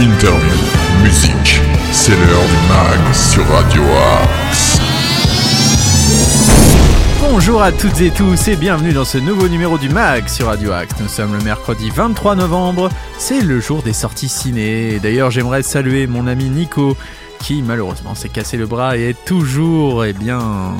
interview, musique. C'est l'heure du mag sur Radio Axe. Bonjour à toutes et tous et bienvenue dans ce nouveau numéro du MAG sur Radio Axe. Nous sommes le mercredi 23 novembre, c'est le jour des sorties ciné. D'ailleurs j'aimerais saluer mon ami Nico qui malheureusement s'est cassé le bras et est toujours eh bien,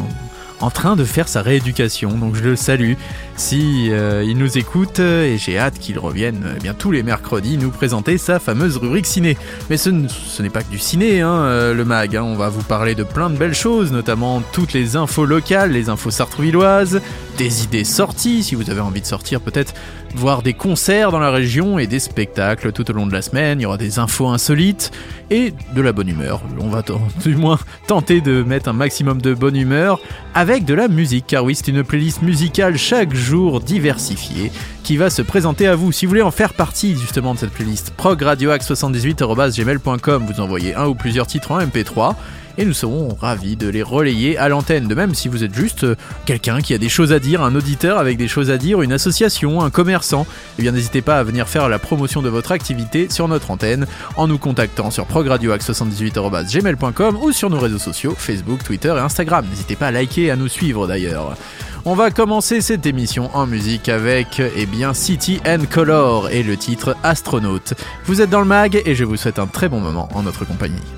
en train de faire sa rééducation. Donc je le salue si euh, il nous écoute et j'ai hâte qu'il revienne eh bien tous les mercredis nous présenter sa fameuse rubrique ciné. Mais ce, n'est pas que du ciné, hein, euh, le mag. Hein. On va vous parler de plein de belles choses, notamment toutes les infos locales, les infos sartrouvilloises, des idées sorties si vous avez envie de sortir peut-être voir des concerts dans la région et des spectacles tout au long de la semaine. Il y aura des infos insolites et de la bonne humeur. On va du moins tenter de mettre un maximum de bonne humeur avec de la musique, car oui, c'est une playlist musicale chaque jour diversifiée qui va se présenter à vous. Si vous voulez en faire partie justement de cette playlist, progradioax78.gmail.com, vous envoyez un ou plusieurs titres en MP3 et nous serons ravis de les relayer à l'antenne. De même, si vous êtes juste euh, quelqu'un qui a des choses à dire, un auditeur avec des choses à dire, une association, un commerçant, eh n'hésitez pas à venir faire la promotion de votre activité sur notre antenne en nous contactant sur progradioax78.gmail.com ou sur nos réseaux sociaux Facebook, Twitter et Instagram. N'hésitez pas à liker et à nous suivre d'ailleurs. On va commencer cette émission en musique avec eh bien City and Color et le titre Astronaute. Vous êtes dans le mag et je vous souhaite un très bon moment en notre compagnie.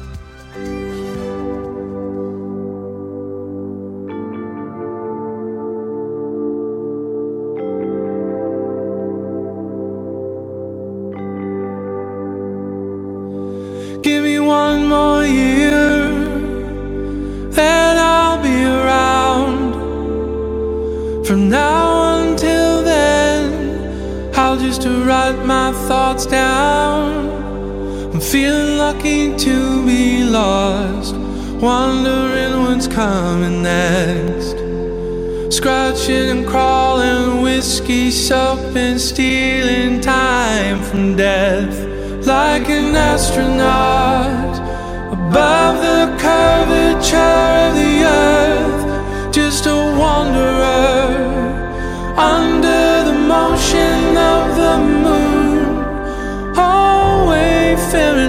Death like an astronaut above the curvature of the earth, just a wanderer under the motion of the moon. Oh, wayfaring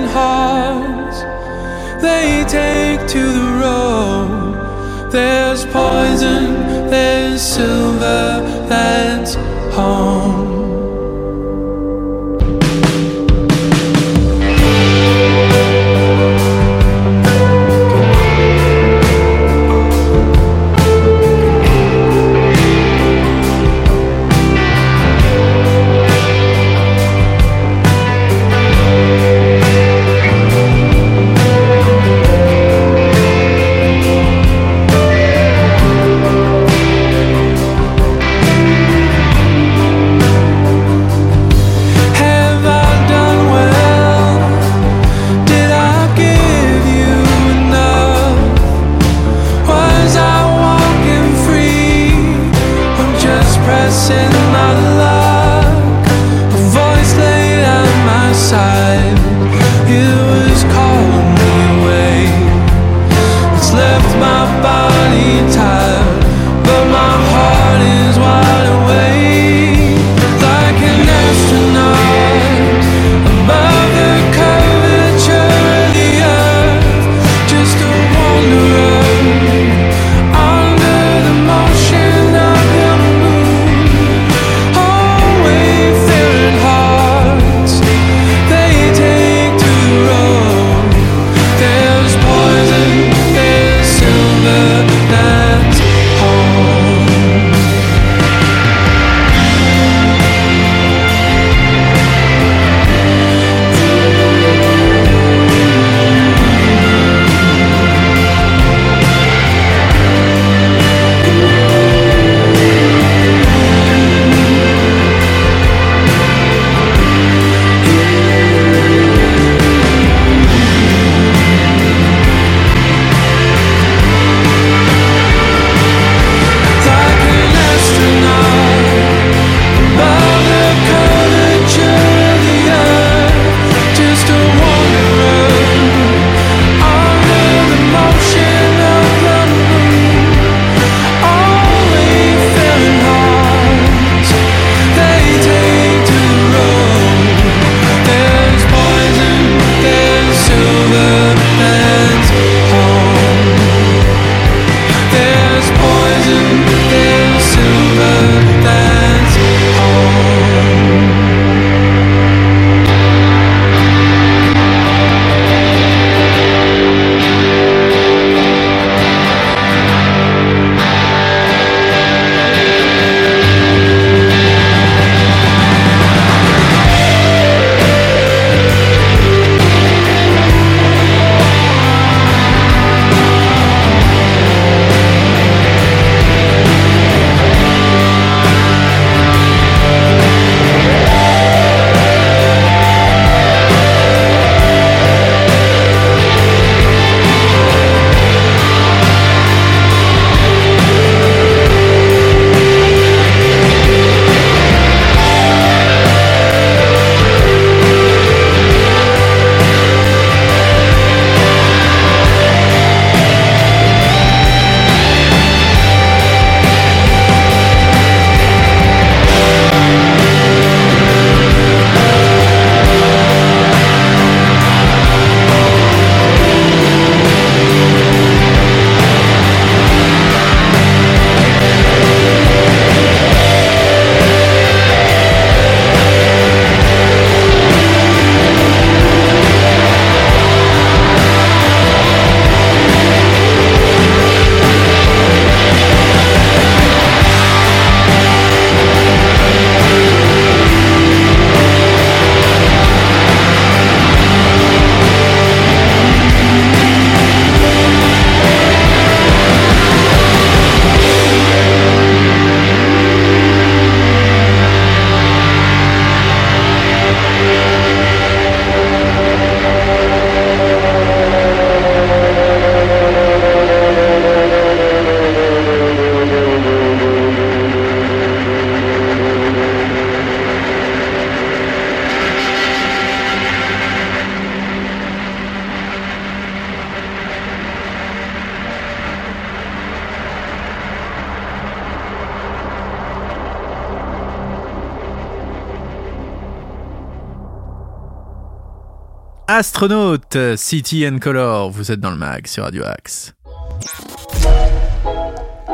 Astronaute, City and Color, vous êtes dans le mag sur Radio Axe.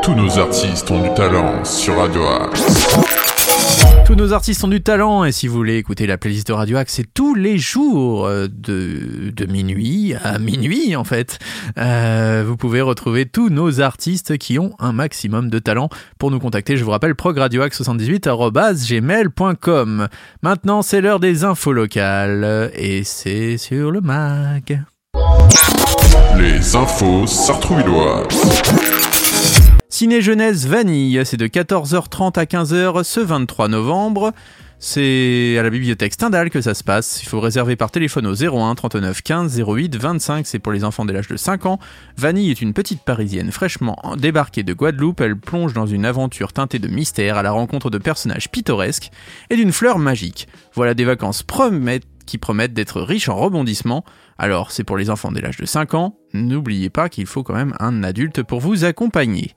Tous nos artistes ont du talent sur Radio Axe. Tous nos artistes ont du talent et si vous voulez écouter la playlist de Radio Axe, c'est tous les jours euh, de, minuit à minuit en fait. Euh, vous pouvez retrouver tous nos artistes qui ont un maximum de talent. Pour nous contacter, je vous rappelle progradioaxe78.gmail.com. Maintenant, c'est l'heure des infos locales et c'est sur le mag. Les infos sartrouvilloises. Ciné Jeunesse Vanille, c'est de 14h30 à 15h ce 23 novembre. C'est à la bibliothèque Stendhal que ça se passe. Il faut réserver par téléphone au 01 39 15 08 25. C'est pour les enfants dès l'âge de 5 ans. Vanille est une petite parisienne fraîchement débarquée de Guadeloupe. Elle plonge dans une aventure teintée de mystère à la rencontre de personnages pittoresques et d'une fleur magique. Voilà des vacances qui promettent d'être riches en rebondissements. Alors, c'est pour les enfants dès l'âge de 5 ans. N'oubliez pas qu'il faut quand même un adulte pour vous accompagner.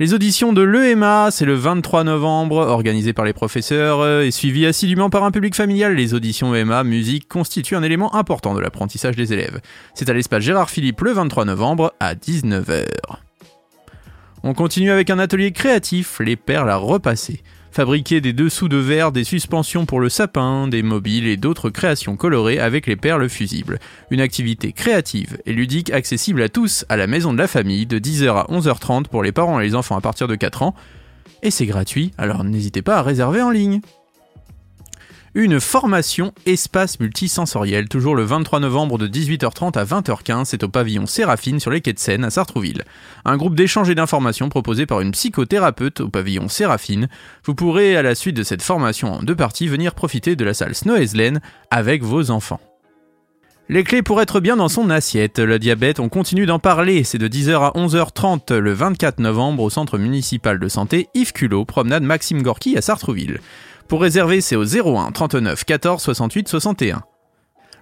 Les auditions de l'EMA, c'est le 23 novembre, organisé par les professeurs euh, et suivi assidûment par un public familial. Les auditions EMA musique constituent un élément important de l'apprentissage des élèves. C'est à l'espace Gérard Philippe le 23 novembre à 19h. On continue avec un atelier créatif, les perles à repasser fabriquer des dessous de verre, des suspensions pour le sapin, des mobiles et d'autres créations colorées avec les perles fusibles. Une activité créative et ludique accessible à tous à la maison de la famille de 10h à 11h30 pour les parents et les enfants à partir de 4 ans. Et c'est gratuit, alors n'hésitez pas à réserver en ligne une formation espace multisensoriel, toujours le 23 novembre de 18h30 à 20h15, c'est au pavillon Séraphine sur les quais de Seine à Sartrouville. Un groupe d'échange et d'informations proposé par une psychothérapeute au pavillon Séraphine. Vous pourrez, à la suite de cette formation en deux parties, venir profiter de la salle Snow avec vos enfants. Les clés pour être bien dans son assiette. Le diabète, on continue d'en parler. C'est de 10h à 11h30 le 24 novembre au centre municipal de santé Yves Culot, promenade Maxime Gorky à Sartrouville. Pour réserver, c'est au 01 39 14 68 61.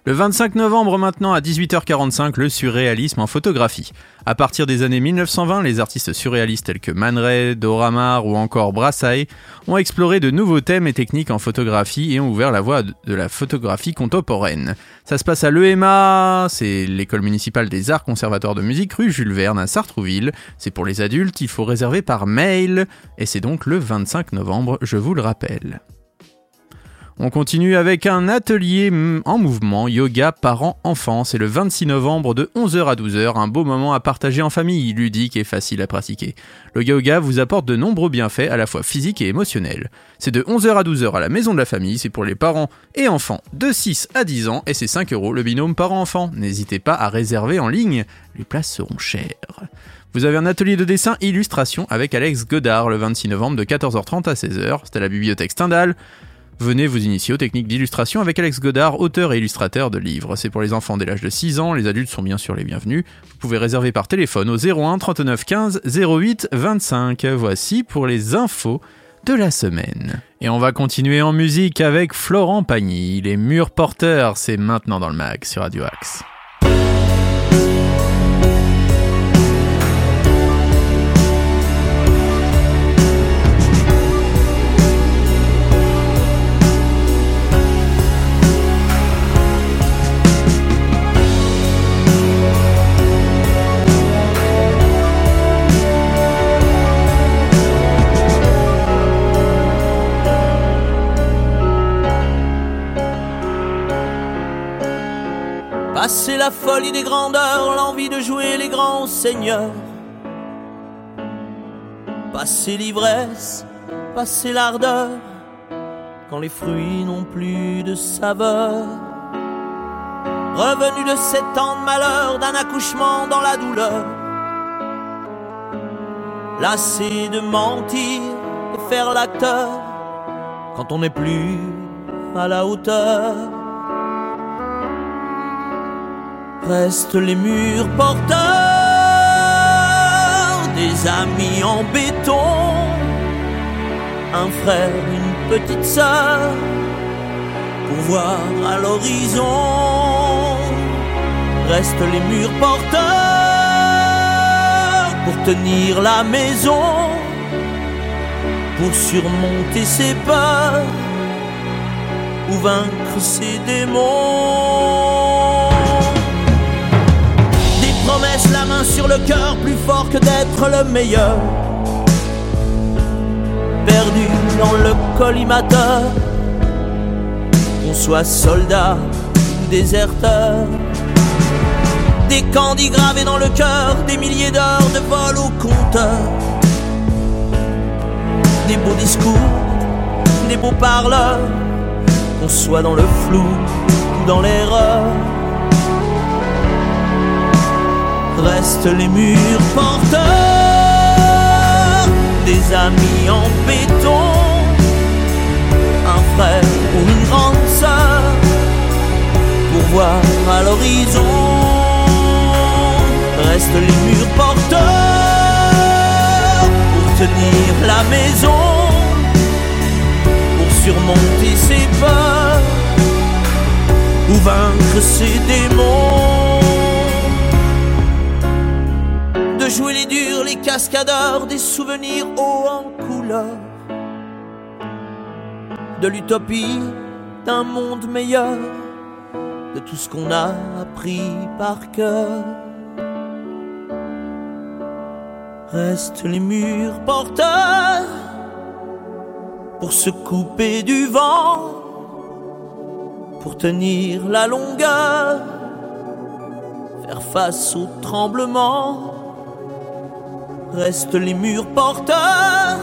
Le 25 novembre maintenant à 18h45, le surréalisme en photographie. À partir des années 1920, les artistes surréalistes tels que Man Ray, Doramar ou encore Brassailles ont exploré de nouveaux thèmes et techniques en photographie et ont ouvert la voie de la photographie contemporaine. Ça se passe à l'EMA, c'est l'école municipale des arts conservateurs de musique rue Jules Verne à Sartrouville. C'est pour les adultes, il faut réserver par mail et c'est donc le 25 novembre, je vous le rappelle. On continue avec un atelier en mouvement yoga parents-enfants. C'est le 26 novembre de 11h à 12h, un beau moment à partager en famille, ludique et facile à pratiquer. Le yoga vous apporte de nombreux bienfaits à la fois physiques et émotionnels. C'est de 11h à 12h à la maison de la famille, c'est pour les parents et enfants de 6 à 10 ans et c'est 5 euros le binôme parents-enfants. N'hésitez pas à réserver en ligne, les places seront chères. Vous avez un atelier de dessin illustration avec Alex Godard le 26 novembre de 14h30 à 16h. C'est à la bibliothèque Stendhal. Venez vous initier aux techniques d'illustration avec Alex Godard, auteur et illustrateur de livres. C'est pour les enfants dès l'âge de 6 ans, les adultes sont bien sûr les bienvenus. Vous pouvez réserver par téléphone au 01 39 15 08 25. Voici pour les infos de la semaine. Et on va continuer en musique avec Florent Pagny, les murs porteurs, c'est maintenant dans le mag sur Radio Axe. Passer la folie des grandeurs, l'envie de jouer les grands seigneurs. Passer l'ivresse, passer l'ardeur, quand les fruits n'ont plus de saveur. Revenu de sept ans de malheur, d'un accouchement dans la douleur. Lassé de mentir, de faire l'acteur, quand on n'est plus à la hauteur. Restent les murs porteurs des amis en béton, un frère, une petite sœur, pour voir à l'horizon. Restent les murs porteurs pour tenir la maison, pour surmonter ses peurs ou vaincre ses démons. Sur le cœur, plus fort que d'être le meilleur. Perdu dans le collimateur, qu'on soit soldat ou déserteur. Des candis gravés dans le cœur, des milliers d'heures de vol au compteur. Des beaux discours, des beaux parleurs, qu'on soit dans le flou ou dans l'erreur. Restent les murs porteurs, des amis en béton, un frère ou une grande sœur, pour voir à l'horizon. Restent les murs porteurs pour tenir la maison, pour surmonter ses peurs ou vaincre ses démons. Les cascadeurs, des souvenirs hauts en couleur. De l'utopie d'un monde meilleur, de tout ce qu'on a appris par cœur. Restent les murs porteurs pour se couper du vent, pour tenir la longueur, faire face au tremblement. Restent les murs porteurs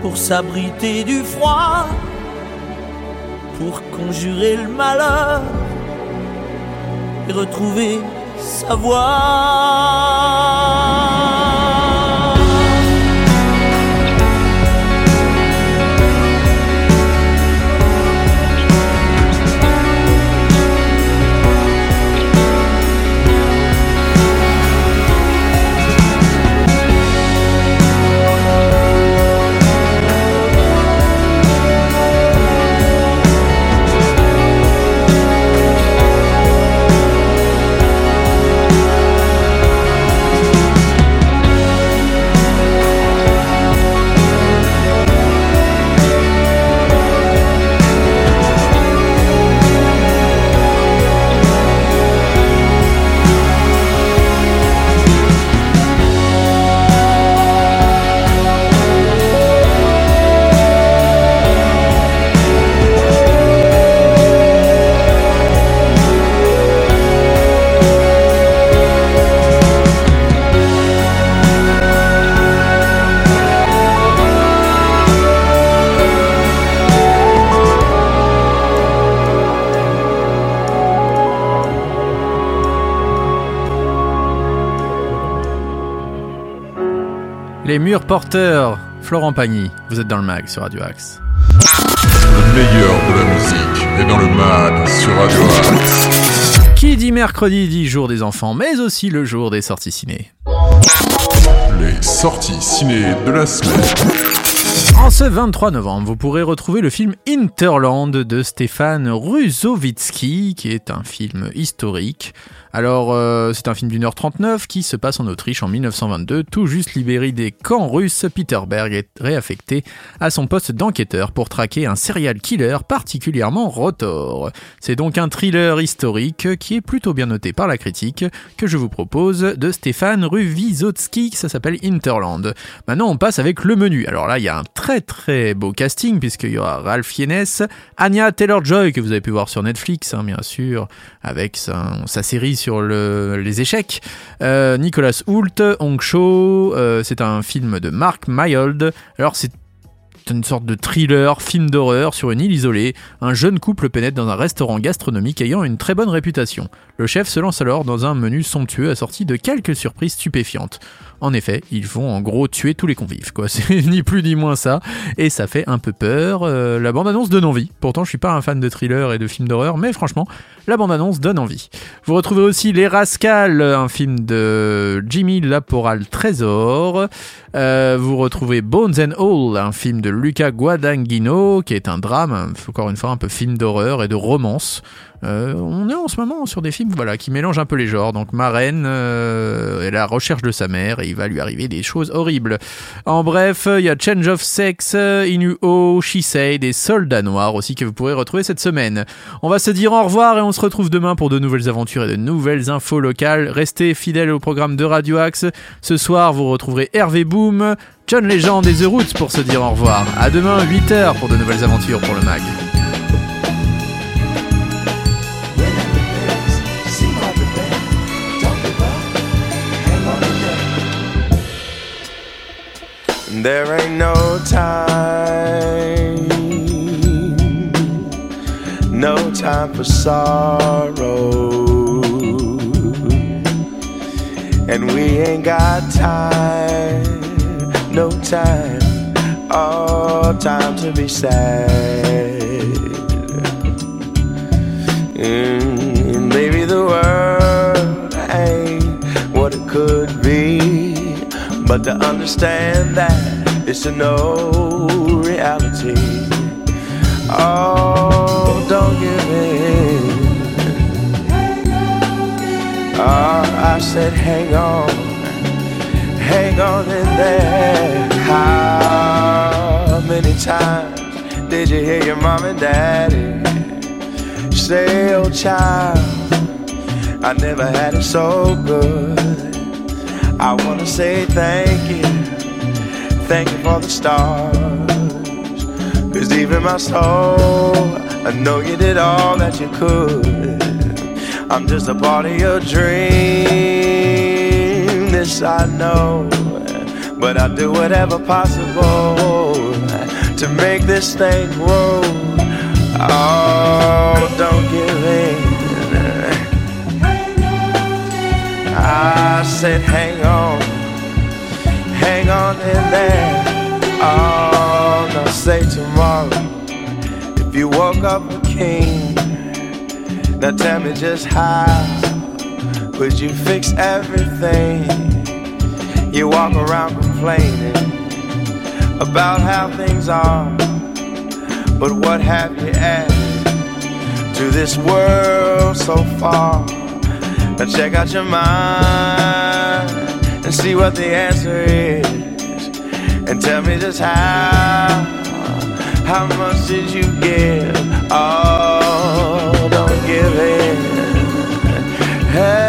pour s'abriter du froid, pour conjurer le malheur et retrouver sa voix. Les murs porteurs, Florent Pagny, vous êtes dans le mag sur Radio Axe. Le meilleur de la musique est dans le mag sur Radio Axe. Qui dit mercredi dit jour des enfants, mais aussi le jour des sorties ciné. Les sorties ciné de la semaine. En ce 23 novembre, vous pourrez retrouver le film Interland de Stéphane Rusovitsky, qui est un film historique. Alors, euh, c'est un film d'une heure 39 qui se passe en Autriche en 1922. Tout juste libéré des camps russes, Peter Berg est réaffecté à son poste d'enquêteur pour traquer un serial killer particulièrement rotor. C'est donc un thriller historique qui est plutôt bien noté par la critique que je vous propose de Stéphane Ruvizotsky, ça s'appelle Interland. Maintenant, on passe avec le menu. Alors là, il y a un très très beau casting puisqu'il y aura Ralph Fiennes, Anya Taylor-Joy que vous avez pu voir sur Netflix, hein, bien sûr, avec sa, sa série sur le- les échecs. Euh, Nicolas Hoult, Hong Cho, euh, c'est un film de Mark Mayold. Alors c'est une sorte de thriller, film d'horreur sur une île isolée. Un jeune couple pénètre dans un restaurant gastronomique ayant une très bonne réputation. Le chef se lance alors dans un menu somptueux assorti de quelques surprises stupéfiantes. En effet, ils vont en gros tuer tous les convives, quoi. C'est ni plus ni moins ça, et ça fait un peu peur. Euh, la bande-annonce donne envie. Pourtant, je suis pas un fan de thriller et de films d'horreur, mais franchement, la bande-annonce donne envie. Vous retrouvez aussi Les Rascals, un film de Jimmy Laporal Trésor. Euh, vous retrouvez Bones and All, un film de Luca Guadagnino, qui est un drame, encore une fois un peu film d'horreur et de romance. Euh, on est en ce moment sur des films voilà, qui mélangent un peu les genres. Donc Marraine euh, est la recherche de sa mère et il va lui arriver des choses horribles. En bref, il y a Change of Sex, Inuo, She Say, des soldats noirs aussi que vous pourrez retrouver cette semaine. On va se dire au revoir et on se retrouve demain pour de nouvelles aventures et de nouvelles infos locales. Restez fidèles au programme de Radio Axe. Ce soir, vous retrouverez Hervé Boom, John Legend et The Roots pour se dire au revoir. À demain, 8h pour de nouvelles aventures pour le MAG. There ain't no time, no time for sorrow, and we ain't got time, no time, all time to be sad. Mm, But to understand that is to know reality. Oh, don't give in. Oh, I said, hang on, hang on in there. How many times did you hear your mom and daddy say, oh, child, I never had it so good? I wanna say thank you, thank you for the stars. Cause in my soul, I know you did all that you could. I'm just a part of your dream, this I know. But I'll do whatever possible to make this thing grow. Oh, don't give in. I said, hang on, hang on in there. Oh, now say tomorrow, if you woke up a king, now tell me just how would you fix everything? You walk around complaining about how things are, but what have you added to this world so far? Now check out your mind and see what the answer is. And tell me just how, how much did you give? Oh, don't give in. Hey,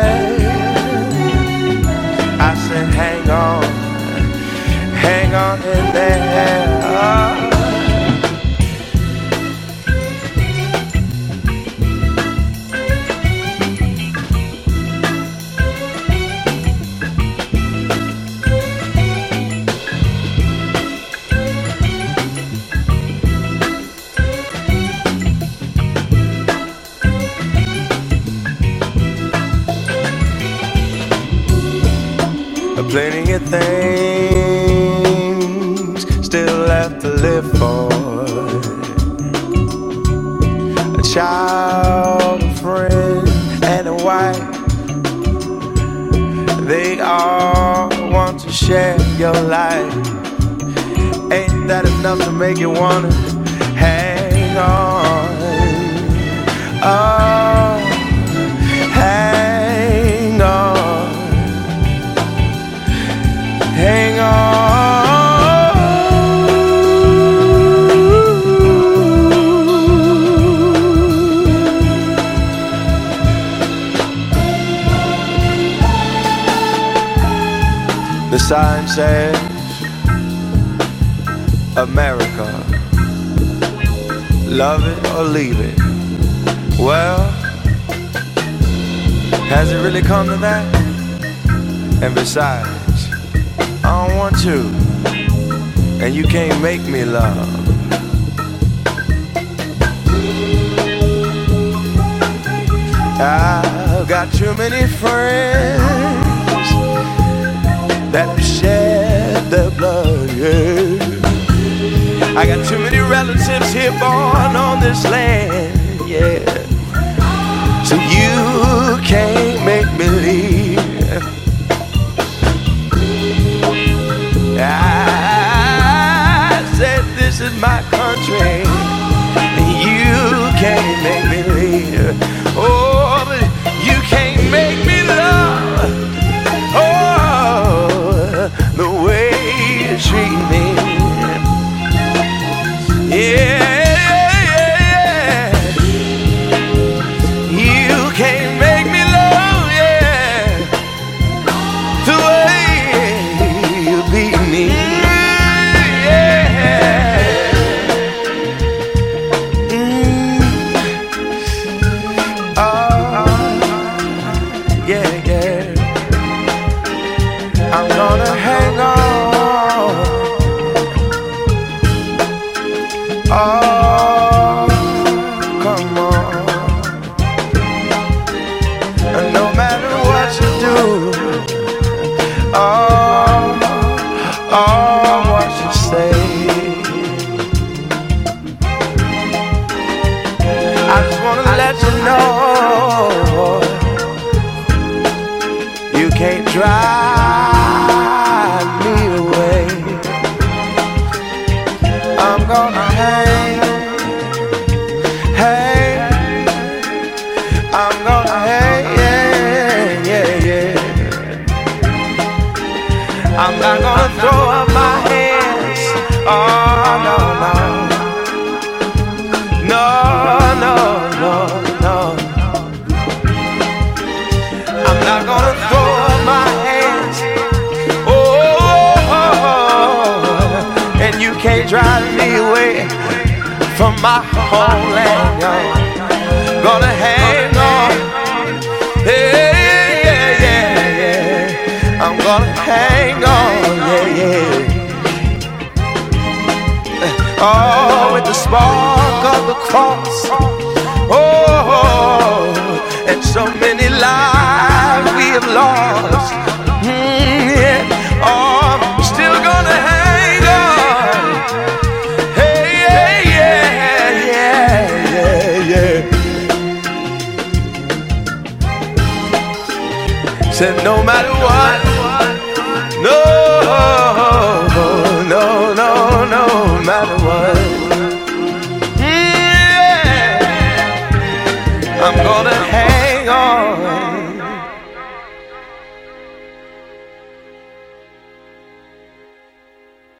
sign says America, love it or leave it. Well, has it really come to that? And besides, I don't want to, and you can't make me love. I've got too many friends I got too many relatives here born on this land, yeah. So you can't make me leave. I said this is my country. try. for my homeland. Y'all. Gonna hang on. Yeah, yeah, yeah, yeah. I'm gonna hang on. Yeah, yeah. Oh, with the spark of the cross Said no matter